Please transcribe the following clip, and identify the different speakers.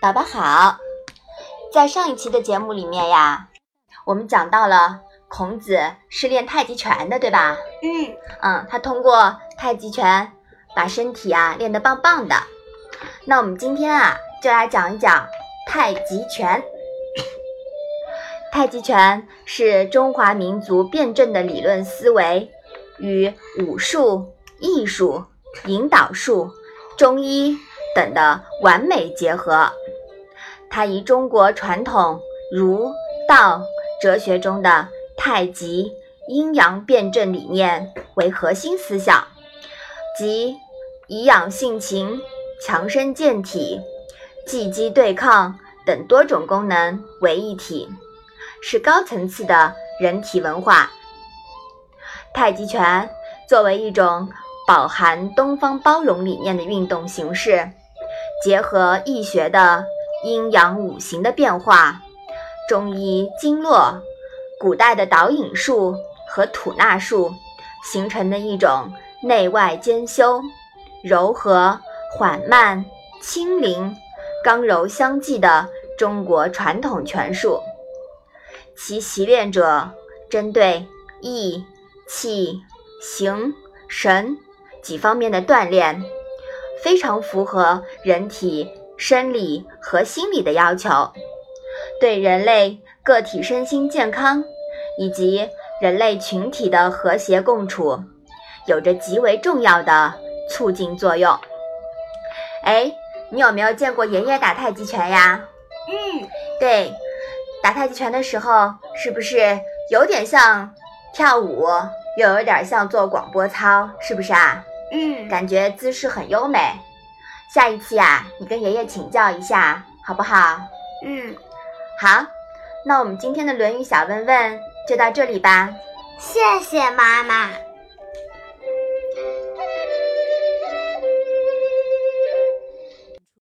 Speaker 1: 宝宝好，在上一期的节目里面呀，我们讲到了孔子是练太极拳的，对吧？
Speaker 2: 嗯
Speaker 1: 嗯，他通过太极拳把身体啊练得棒棒的。那我们今天啊就来讲一讲太极拳。太极拳是中华民族辩证的理论思维与武术、艺术、引导术、中医等的完美结合。它以中国传统儒道哲学中的太极阴阳辩证理念为核心思想，即以养性情、强身健体、技击对抗等多种功能为一体。是高层次的人体文化。太极拳作为一种饱含东方包容理念的运动形式，结合易学的阴阳五行的变化、中医经络、古代的导引术和吐纳术，形成的一种内外兼修、柔和、缓慢、轻灵、刚柔相济的中国传统拳术。其习练者针对意、气、形、神几方面的锻炼，非常符合人体生理和心理的要求，对人类个体身心健康以及人类群体的和谐共处，有着极为重要的促进作用。哎，你有没有见过爷爷打太极拳呀？
Speaker 2: 嗯，
Speaker 1: 对。打太极拳的时候，是不是有点像跳舞，又有点像做广播操，是不是啊？
Speaker 2: 嗯，
Speaker 1: 感觉姿势很优美。下一期啊，你跟爷爷请教一下，好不好？
Speaker 2: 嗯，
Speaker 1: 好。那我们今天的《论语》小问问就到这里吧。
Speaker 2: 谢谢妈妈。